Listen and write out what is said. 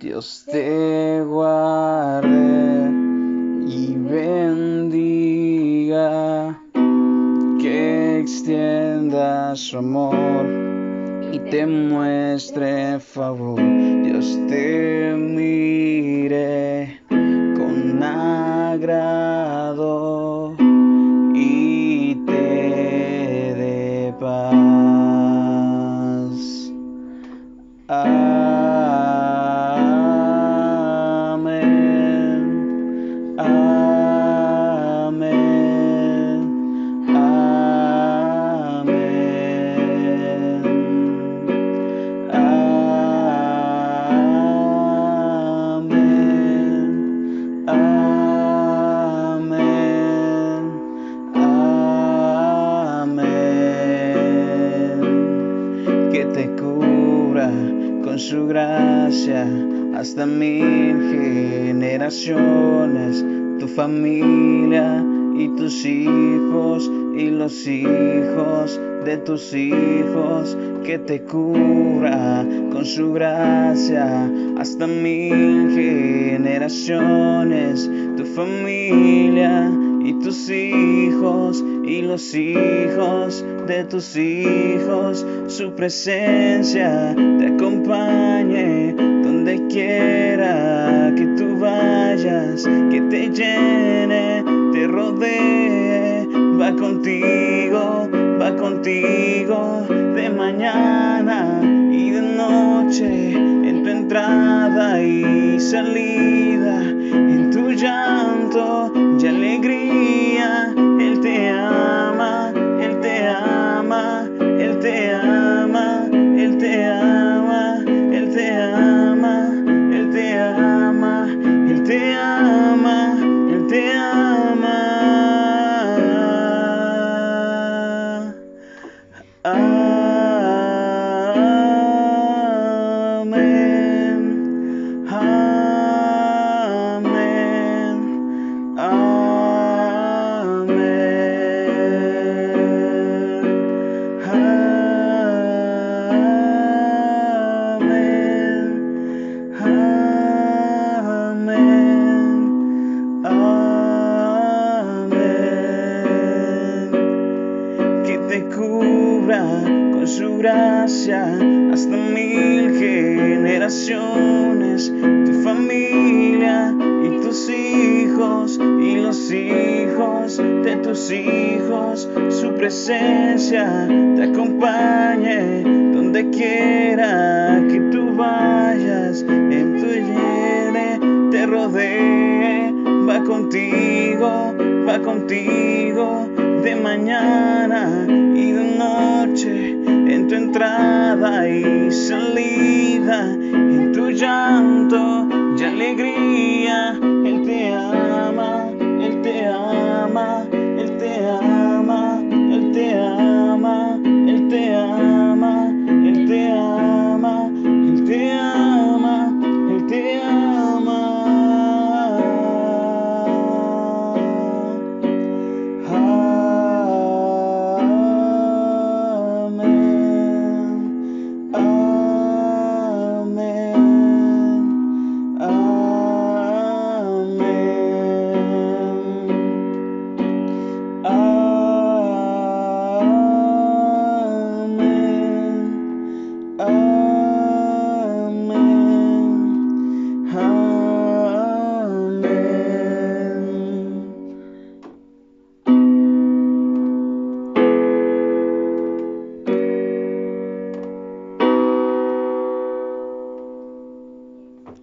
Dios te guarde y bendiga, que extienda su amor y te muestre favor. Dios te mire con agrado y te dé paz. Hasta mil generaciones, tu familia y tus hijos y los hijos de tus hijos que te cura con su gracia hasta mil generaciones, tu familia y tus hijos y los hijos de tus hijos, su presencia te acompañe llene, te rodee, va contigo, va contigo de mañana y de noche, en tu entrada y salida, con su gracia hasta mil generaciones, tu familia y tus hijos y los hijos de tus hijos, su presencia te acompañe donde quiera que tú vayas, en tu llene te rodee, va contigo, va contigo de mañana y de noche, en tu entrada y salida, en tu llanto y alegría, Él te ama,